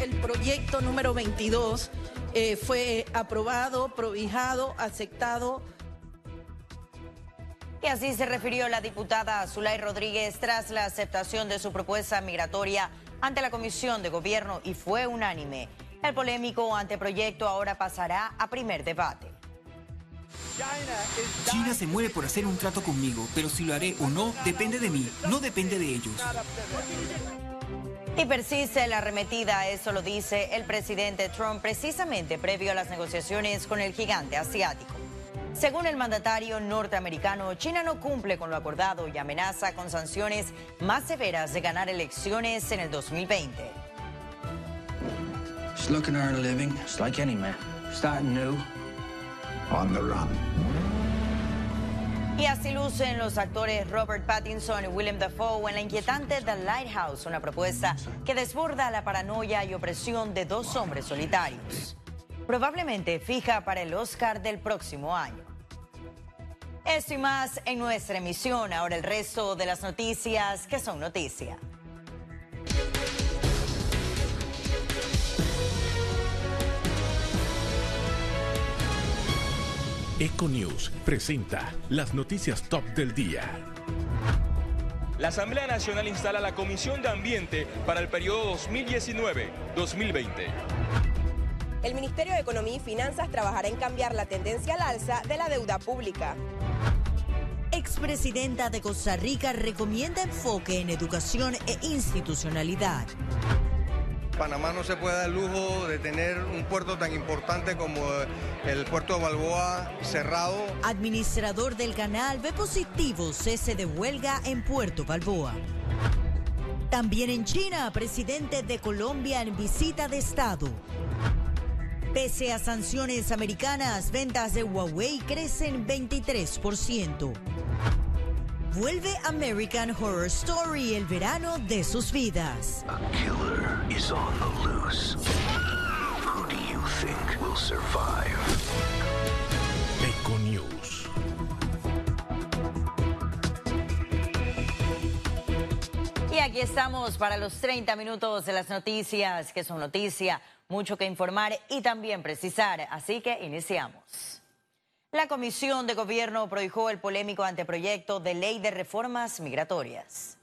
el proyecto número 22 eh, fue aprobado, provijado, aceptado. Y así se refirió la diputada Zulay Rodríguez tras la aceptación de su propuesta migratoria ante la Comisión de Gobierno y fue unánime. El polémico anteproyecto ahora pasará a primer debate. China se muere por hacer un trato conmigo, pero si lo haré o no depende de mí, no depende de ellos. Y persiste la arremetida, eso lo dice el presidente Trump precisamente previo a las negociaciones con el gigante asiático. Según el mandatario norteamericano, China no cumple con lo acordado y amenaza con sanciones más severas de ganar elecciones en el 2020. Just looking to earn a living, just like any man. Starting new. On the run. Y así lucen los actores Robert Pattinson y William Dafoe en la inquietante The Lighthouse, una propuesta que desborda la paranoia y opresión de dos hombres solitarios. Probablemente fija para el Oscar del próximo año. Esto y más en nuestra emisión. Ahora el resto de las noticias que son noticia. Econews presenta las noticias top del día. La Asamblea Nacional instala la Comisión de Ambiente para el periodo 2019-2020. El Ministerio de Economía y Finanzas trabajará en cambiar la tendencia al alza de la deuda pública. Expresidenta de Costa Rica recomienda enfoque en educación e institucionalidad. Panamá no se puede dar el lujo de tener un puerto tan importante como el puerto de Balboa cerrado. Administrador del canal ve positivo cese de huelga en Puerto Balboa. También en China, presidente de Colombia en visita de Estado. Pese a sanciones americanas, ventas de Huawei crecen 23%. Vuelve American Horror Story el verano de sus vidas. A killer is on the loose. Who do you think will survive? Y aquí estamos para los 30 minutos de las noticias, que son noticia, mucho que informar y también precisar. Así que iniciamos. La Comisión de Gobierno prohijó el polémico anteproyecto de ley de reformas migratorias.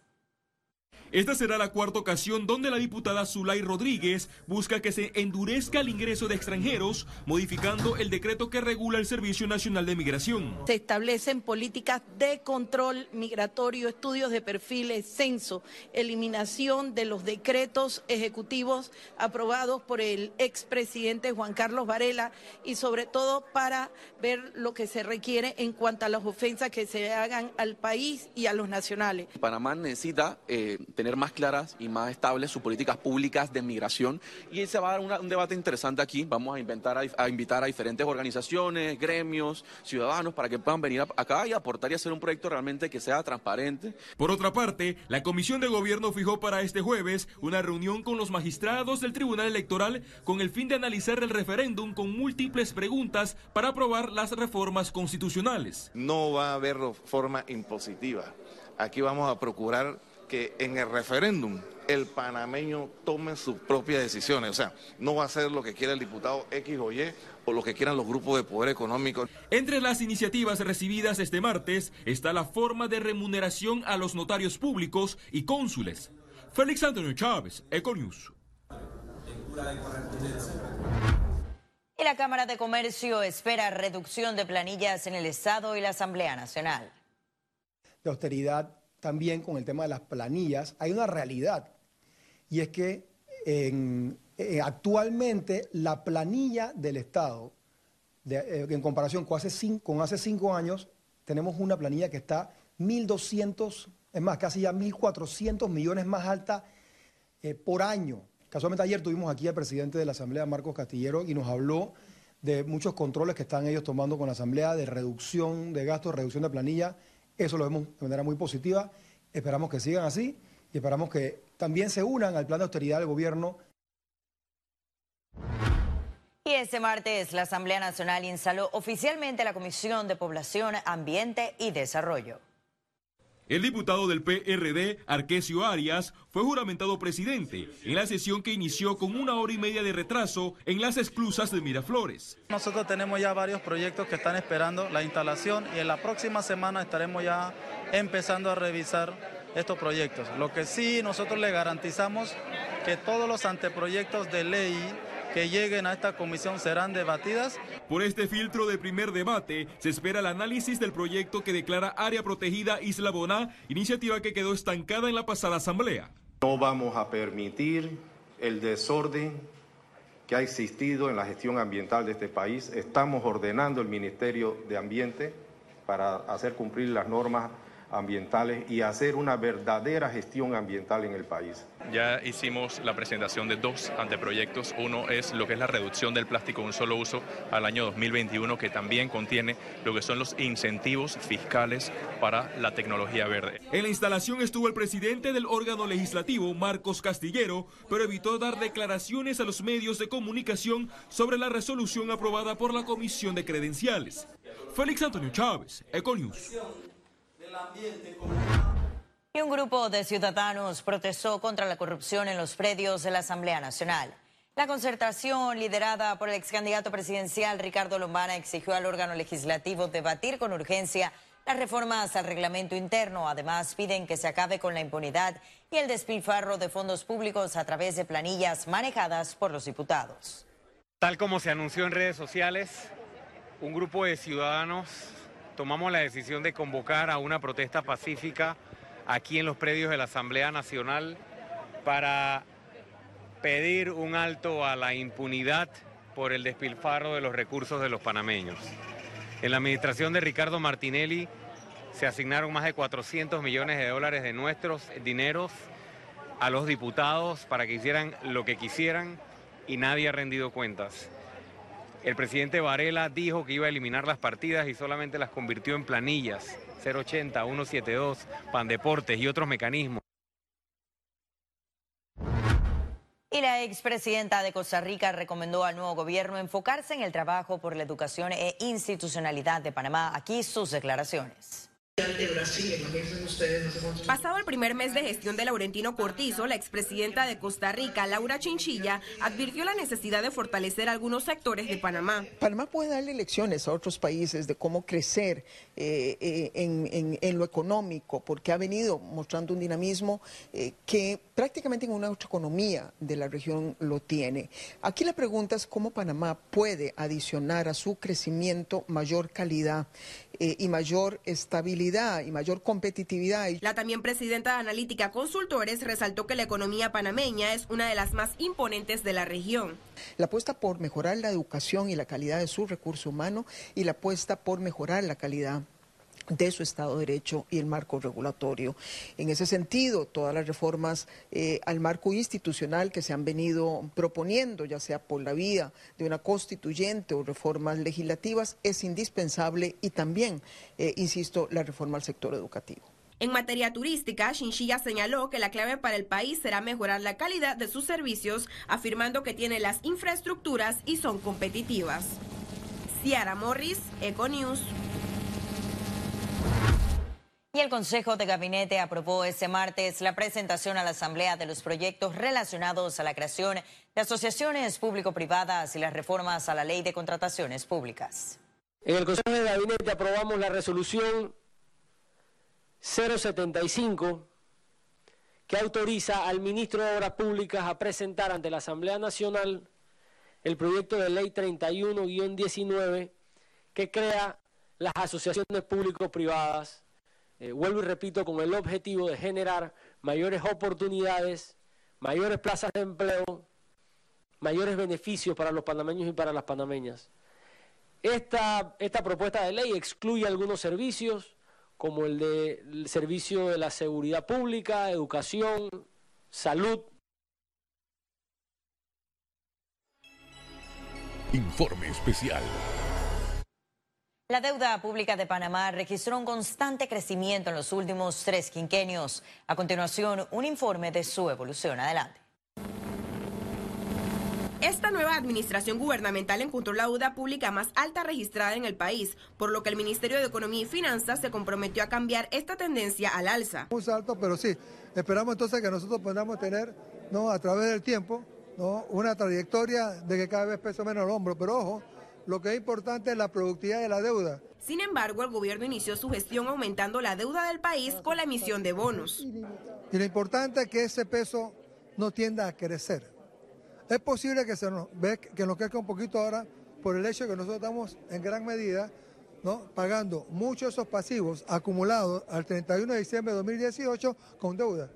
Esta será la cuarta ocasión donde la diputada Zulay Rodríguez busca que se endurezca el ingreso de extranjeros, modificando el decreto que regula el Servicio Nacional de Migración. Se establecen políticas de control migratorio, estudios de perfiles, censo, eliminación de los decretos ejecutivos aprobados por el expresidente Juan Carlos Varela y sobre todo para ver lo que se requiere en cuanto a las ofensas que se hagan al país y a los nacionales. Panamá necesita eh, tener más claras y más estables sus políticas públicas de migración. Y se va a dar una- un debate interesante aquí. Vamos a, inventar, a, a invitar a diferentes organizaciones, gremios, ciudadanos, para que puedan venir a- acá y aportar y hacer un proyecto realmente que sea transparente. Por otra parte, la Comisión de Gobierno fijó para este jueves una reunión con los magistrados del Tribunal Electoral con el fin de analizar el referéndum con múltiples preguntas para aprobar las reformas constitucionales. no va a haber forma impositiva. Aquí vamos a procurar que en el referéndum el panameño tome sus propias decisiones. O sea, no va a ser lo que quiera el diputado X o Y o lo que quieran los grupos de poder económico. Entre las iniciativas recibidas este martes está la forma de remuneración a los notarios públicos y cónsules. Félix Antonio Chávez, Econews. Y la Cámara de Comercio espera reducción de planillas en el Estado y la Asamblea Nacional. de austeridad también con el tema de las planillas, hay una realidad y es que eh, actualmente la planilla del Estado, eh, en comparación con hace, cinco, con hace cinco años, tenemos una planilla que está 1.200, es más, casi ya 1.400 millones más alta eh, por año. Casualmente ayer tuvimos aquí al presidente de la Asamblea, Marcos Castillero, y nos habló de muchos controles que están ellos tomando con la Asamblea, de reducción de gastos, reducción de planilla. Eso lo vemos de manera muy positiva. Esperamos que sigan así y esperamos que también se unan al plan de austeridad del gobierno Y este martes la Asamblea Nacional instaló oficialmente la Comisión de Población, Ambiente y Desarrollo. El diputado del PRD, Arquesio Arias, fue juramentado presidente en la sesión que inició con una hora y media de retraso en las esclusas de Miraflores. Nosotros tenemos ya varios proyectos que están esperando la instalación y en la próxima semana estaremos ya empezando a revisar estos proyectos. Lo que sí nosotros le garantizamos que todos los anteproyectos de ley que lleguen a esta comisión serán debatidas. Por este filtro de primer debate se espera el análisis del proyecto que declara área protegida Isla Boná, iniciativa que quedó estancada en la pasada asamblea. No vamos a permitir el desorden que ha existido en la gestión ambiental de este país. Estamos ordenando el Ministerio de Ambiente para hacer cumplir las normas ambientales y hacer una verdadera gestión ambiental en el país. Ya hicimos la presentación de dos anteproyectos. Uno es lo que es la reducción del plástico de un solo uso al año 2021, que también contiene lo que son los incentivos fiscales para la tecnología verde. En la instalación estuvo el presidente del órgano legislativo, Marcos Castillero, pero evitó dar declaraciones a los medios de comunicación sobre la resolución aprobada por la Comisión de Credenciales. Félix Antonio Chávez, Econius. Y un grupo de ciudadanos protestó contra la corrupción en los predios de la Asamblea Nacional. La concertación, liderada por el ex candidato presidencial Ricardo Lombana, exigió al órgano legislativo debatir con urgencia las reformas al reglamento interno. Además, piden que se acabe con la impunidad y el despilfarro de fondos públicos a través de planillas manejadas por los diputados. Tal como se anunció en redes sociales, un grupo de ciudadanos tomamos la decisión de convocar a una protesta pacífica aquí en los predios de la Asamblea Nacional para pedir un alto a la impunidad por el despilfarro de los recursos de los panameños. En la administración de Ricardo Martinelli se asignaron más de 400 millones de dólares de nuestros dineros a los diputados para que hicieran lo que quisieran y nadie ha rendido cuentas. El presidente Varela dijo que iba a eliminar las partidas y solamente las convirtió en planillas, 080, 172, Pandeportes y otros mecanismos. Y la expresidenta de Costa Rica recomendó al nuevo gobierno enfocarse en el trabajo por la educación e institucionalidad de Panamá. Aquí sus declaraciones. Pasado el primer mes de gestión de Laurentino Cortizo, la expresidenta de Costa Rica, Laura Chinchilla, advirtió la necesidad de fortalecer algunos sectores de Panamá. Panamá puede darle lecciones a otros países de cómo crecer eh, eh, en, lo económico, porque ha venido mostrando un dinamismo eh, que prácticamente en una otra economía de la región lo tiene. Aquí la pregunta es cómo Panamá puede adicionar a su crecimiento mayor calidad y mayor estabilidad y mayor competitividad. La también presidenta de Analítica Consultores resaltó que la economía panameña es una de las más imponentes de la región. La apuesta por mejorar la educación y la calidad de su recurso humano y la apuesta por mejorar la calidad de su Estado de Derecho y el marco regulatorio. En ese sentido, todas las reformas eh, al marco institucional que se han venido proponiendo, ya sea por la vía de una constituyente o reformas legislativas, es indispensable y también, eh, insisto, la reforma al sector educativo. En materia turística, Chinchilla señaló que la clave para el país será mejorar la calidad de sus servicios, afirmando que tiene las infraestructuras y son competitivas. Ciara Morris, Econews. Y el Consejo de Gabinete aprobó este martes la presentación a la Asamblea de los proyectos relacionados a la creación de asociaciones público-privadas y las reformas a la Ley de Contrataciones Públicas. En el Consejo de Gabinete aprobamos la resolución 075 que autoriza al ministro de Obras Públicas a presentar ante la Asamblea Nacional el proyecto de ley 31-19 que crea las asociaciones público-privadas eh, vuelvo y repito, con el objetivo de generar mayores oportunidades, mayores plazas de empleo, mayores beneficios para los panameños y para las panameñas. Esta, esta propuesta de ley excluye algunos servicios, como el del servicio de la seguridad pública, educación, salud. Informe especial. La deuda pública de Panamá registró un constante crecimiento en los últimos tres quinquenios. A continuación, un informe de su evolución. Adelante. Esta nueva administración gubernamental encontró la deuda pública más alta registrada en el país, por lo que el Ministerio de Economía y Finanzas se comprometió a cambiar esta tendencia al alza. Muy alto, pero sí, esperamos entonces que nosotros podamos tener, ¿no? a través del tiempo, ¿no? una trayectoria de que cada vez pesa menos el hombro, pero ojo, lo que es importante es la productividad de la deuda. Sin embargo, el gobierno inició su gestión aumentando la deuda del país con la emisión de bonos. Y lo importante es que ese peso no tienda a crecer. Es posible que se nos ve que nos crezca un poquito ahora por el hecho de que nosotros estamos en gran medida ¿no? pagando muchos de esos pasivos acumulados al 31 de diciembre de 2018 con deuda.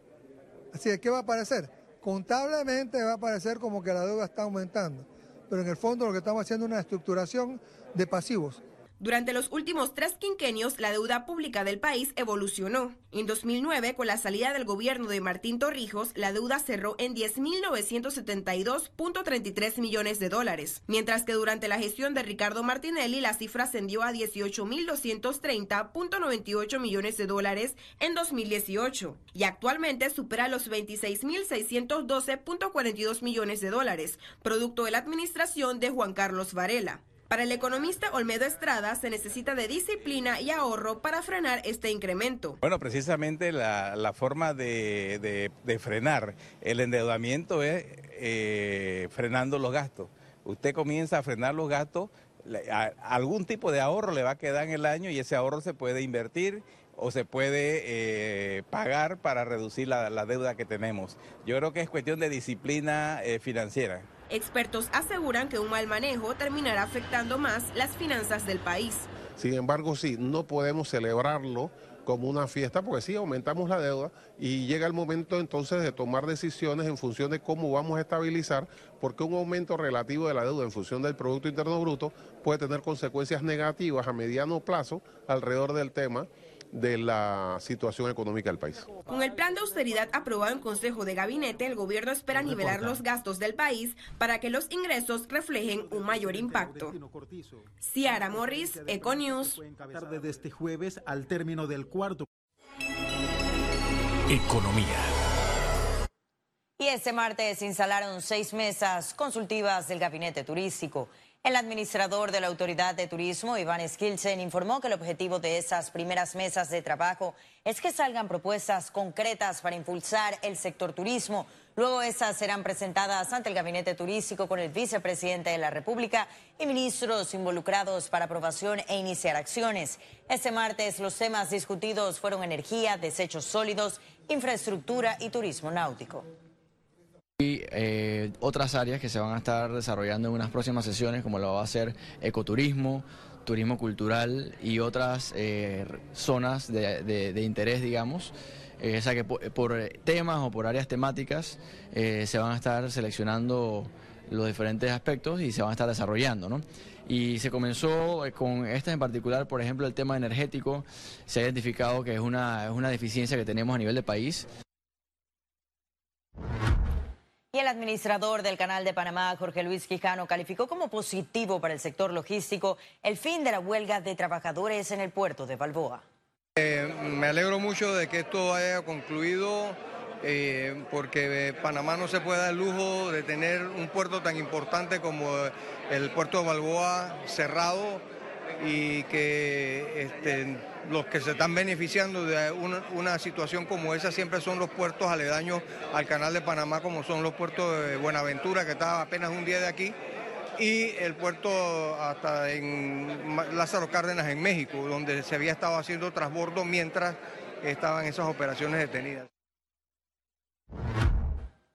Así que, ¿qué va a parecer? Contablemente va a parecer como que la deuda está aumentando, pero en el fondo lo que estamos haciendo es una estructuración de pasivos. Durante los últimos tres quinquenios, la deuda pública del país evolucionó. En 2009, con la salida del gobierno de Martín Torrijos, la deuda cerró en 10.972.33 millones de dólares, mientras que durante la gestión de Ricardo Martinelli, la cifra ascendió a 18.230.98 millones de dólares en 2018 y actualmente supera los 26.612.42 millones de dólares, producto de la administración de Juan Carlos Varela. Para el economista Olmedo Estrada se necesita de disciplina y ahorro para frenar este incremento. Bueno, precisamente la, forma de, frenar el endeudamiento es eh, frenando los gastos. Usted comienza a frenar los gastos, algún tipo de ahorro le va a quedar en el año y ese ahorro se puede invertir o se puede eh, pagar para reducir la, deuda que tenemos. Yo creo que es cuestión de disciplina eh, financiera. Expertos aseguran que un mal manejo terminará afectando más las finanzas del país. Sin embargo, sí, no podemos celebrarlo como una fiesta, porque sí, aumentamos la deuda y llega el momento entonces de tomar decisiones en función de cómo vamos a estabilizar, porque un aumento relativo de la deuda en función del Producto Interno Bruto puede tener consecuencias negativas a mediano plazo alrededor del tema de la situación económica del país. Con el plan de austeridad aprobado en Consejo de Gabinete, el gobierno espera nivelar los gastos del país para que los ingresos reflejen un mayor impacto. Ciara Morris, Econews. Desde este jueves al término del cuarto. Economía. Y este martes instalaron seis mesas consultivas del gabinete turístico. El administrador de la Autoridad de Turismo, Iván Skilsen, informó que el objetivo de esas primeras mesas de trabajo es que salgan propuestas concretas para impulsar el sector turismo. Luego esas serán presentadas ante el Gabinete Turístico con el vicepresidente de la República y ministros involucrados para aprobación e iniciar acciones. Este martes los temas discutidos fueron energía, desechos sólidos, infraestructura y turismo náutico eh, otras áreas que se van a estar desarrollando en unas próximas sesiones, como lo va a ser ecoturismo, turismo cultural y otras eh, zonas de, interés, digamos. Eh, o sea que por, temas o por áreas temáticas se van a estar seleccionando los diferentes aspectos y se van a estar desarrollando, ¿no? Y se comenzó con estas en particular, por ejemplo, el tema energético, se ha identificado que es una, es una deficiencia que tenemos a nivel de país. Y el administrador del Canal de Panamá, Jorge Luis Quijano, calificó como positivo para el sector logístico el fin de la huelga de trabajadores en el puerto de Balboa. Eh, me alegro mucho de que esto haya concluido eh, porque Panamá no se puede dar el lujo de tener un puerto tan importante como el puerto de Balboa cerrado y que este, los que se están beneficiando de una, situación como esa siempre son los puertos aledaños al canal de Panamá, como son los puertos de Buenaventura, que está apenas un día de aquí, y el puerto hasta en Lázaro Cárdenas en México, donde se había estado haciendo transbordo mientras estaban esas operaciones detenidas.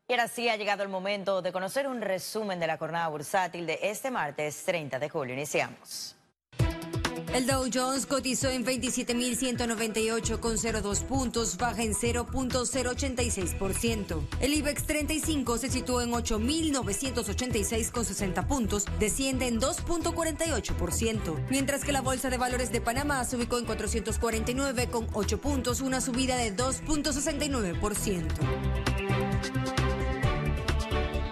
Y ahora sí ha llegado el momento de conocer un resumen de la jornada bursátil de este martes 30 de julio. Iniciamos. El Dow Jones cotizó en 27.198,02 puntos, baja en 0.086%. El IBEX 35 se situó en 8.986,60 puntos, desciende en 2.48%. Mientras que la Bolsa de Valores de Panamá se ubicó en 449,8 puntos, una subida de 2.69%.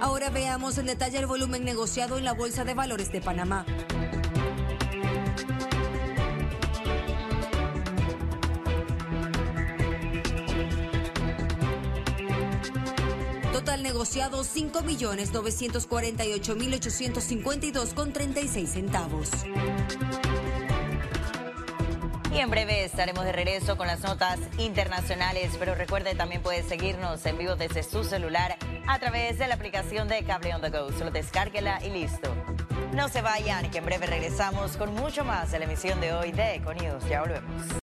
Ahora veamos en detalle el volumen negociado en la Bolsa de Valores de Panamá. Total negociado 5.948.852 con 36 centavos. Y en breve estaremos de regreso con las notas internacionales, pero recuerde también puede seguirnos en vivo desde su celular a través de la aplicación de Cable on the Go. Solo descárguela y listo. No se vayan, que en breve regresamos con mucho más de la emisión de hoy de Econius. Ya volvemos.